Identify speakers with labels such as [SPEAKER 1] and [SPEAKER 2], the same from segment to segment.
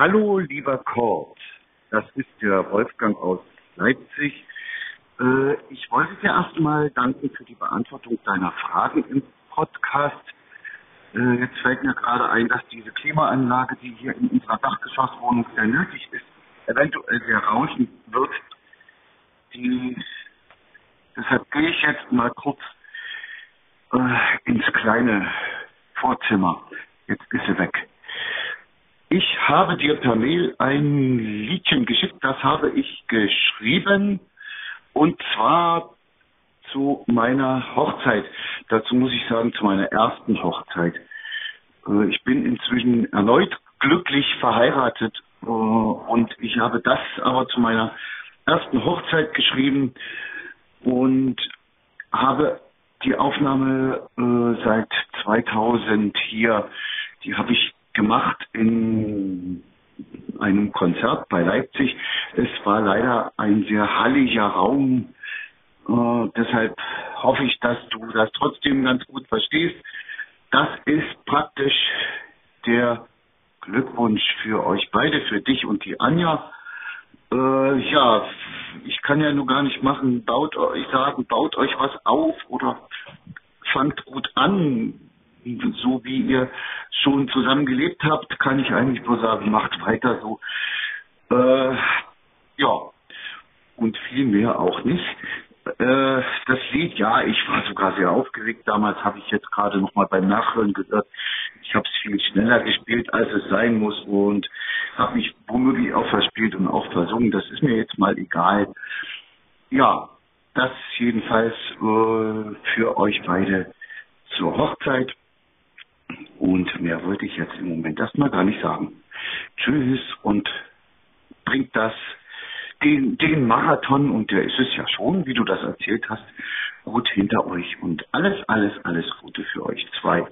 [SPEAKER 1] Hallo, lieber Kurt. Das ist der Wolfgang aus Leipzig. Äh, ich wollte dir erstmal danken für die Beantwortung deiner Fragen im Podcast. Äh, jetzt fällt mir gerade ein, dass diese Klimaanlage, die hier in unserer Dachgeschosswohnung sehr nötig ist, eventuell sehr rauschen wird. Die, deshalb gehe ich jetzt mal kurz äh, ins kleine Vorzimmer. Jetzt ist sie weg. Ich habe dir per Mail ein Liedchen geschickt, das habe ich geschrieben und zwar zu meiner Hochzeit. Dazu muss ich sagen, zu meiner ersten Hochzeit. Äh, ich bin inzwischen erneut glücklich verheiratet äh, und ich habe das aber zu meiner ersten Hochzeit geschrieben und habe die Aufnahme äh, seit 2000 hier, die habe ich gemacht in einem Konzert bei Leipzig. Es war leider ein sehr halliger Raum. Äh, deshalb hoffe ich, dass du das trotzdem ganz gut verstehst. Das ist praktisch der Glückwunsch für euch beide, für dich und die Anja. Äh, ja, ich kann ja nur gar nicht machen, baut euch sagen, baut euch was auf oder fangt gut an. So wie ihr schon zusammen gelebt habt, kann ich eigentlich nur sagen, macht weiter so. Äh, ja, und viel mehr auch nicht. Äh, das Lied, ja, ich war sogar sehr aufgeregt. Damals habe ich jetzt gerade nochmal beim Nachhören gehört. Ich habe es viel schneller gespielt, als es sein muss und habe mich womöglich auch verspielt und auch versungen. Das ist mir jetzt mal egal. Ja, das jedenfalls äh, für euch beide zur Hochzeit. Und mehr wollte ich jetzt im Moment erstmal gar nicht sagen. Tschüss und bringt das den, den Marathon, und der ist es ja schon, wie du das erzählt hast, gut hinter euch. Und alles, alles, alles Gute für euch zwei.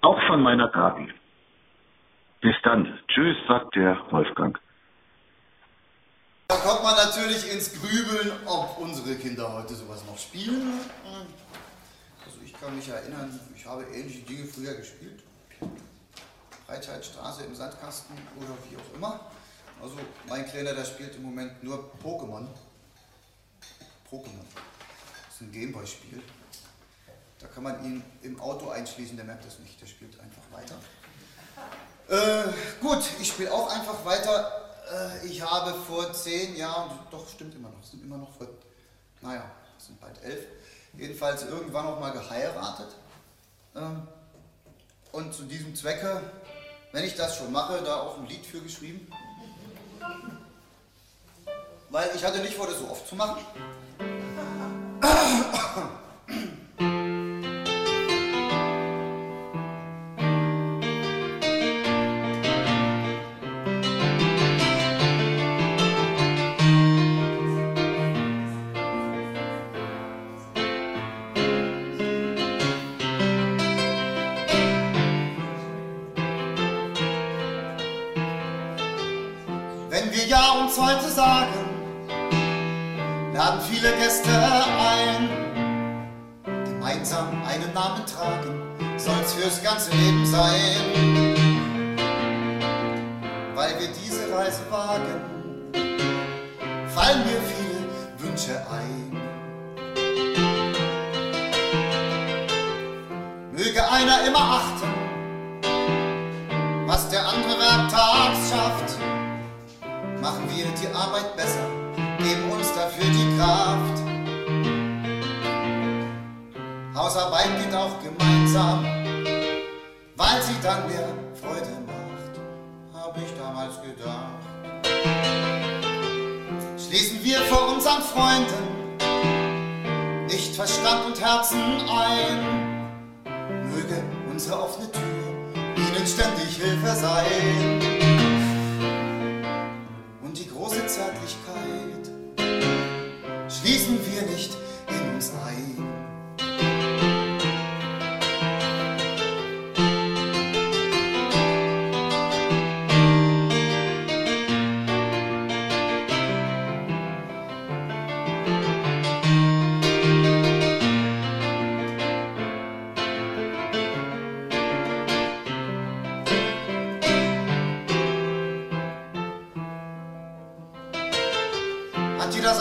[SPEAKER 1] Auch von meiner Gabi. Bis dann. Tschüss, sagt der Wolfgang.
[SPEAKER 2] Da kommt man natürlich ins Grübeln, ob unsere Kinder heute sowas noch spielen. Also ich kann mich erinnern, ich habe ähnliche Dinge früher gespielt. Breitscheidstraße im Sandkasten oder wie auch immer. Also mein Kleiner, der spielt im Moment nur Pokémon. Pokémon. Das ist ein Gameboy-Spiel. Da kann man ihn im Auto einschließen, der merkt das nicht. Der spielt einfach weiter. Äh, gut, ich spiele auch einfach weiter. Äh, ich habe vor zehn Jahren, doch stimmt immer noch, sind immer noch vor, naja, sind bald elf, jedenfalls irgendwann noch mal geheiratet. Ähm, und zu diesem Zwecke, wenn ich das schon mache, da auch ein Lied für geschrieben. Weil ich hatte nicht vor, das so oft zu machen. Wenn wir Ja uns heute sagen, laden viele Gäste ein. Gemeinsam einen Namen tragen, soll's fürs ganze Leben sein. Weil wir diese Reise wagen, fallen mir viele Wünsche ein. Möge einer immer achten, was der andere werktags schafft machen wir die Arbeit besser, geben uns dafür die Kraft. Hausarbeit geht auch gemeinsam, weil sie dann mehr Freude macht, habe ich damals gedacht. Schließen wir vor unseren Freunden nicht Verstand und Herzen ein, möge unsere offene Tür ihnen ständig Hilfe sein Zärtlichkeit schließen wir nicht in uns ein.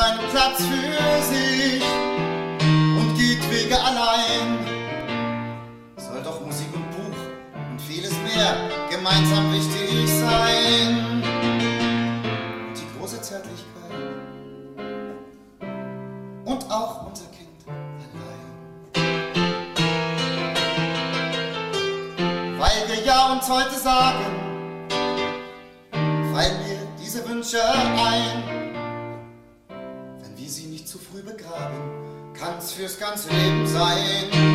[SPEAKER 2] Seinen Platz für sich und geht Wege allein. Soll doch Musik und Buch und vieles mehr gemeinsam wichtig sein. Die große Zärtlichkeit und auch unser Kind allein. Weil wir ja uns heute sagen, fallen mir diese Wünsche ein. Früh begraben, kann's fürs ganze Leben sein.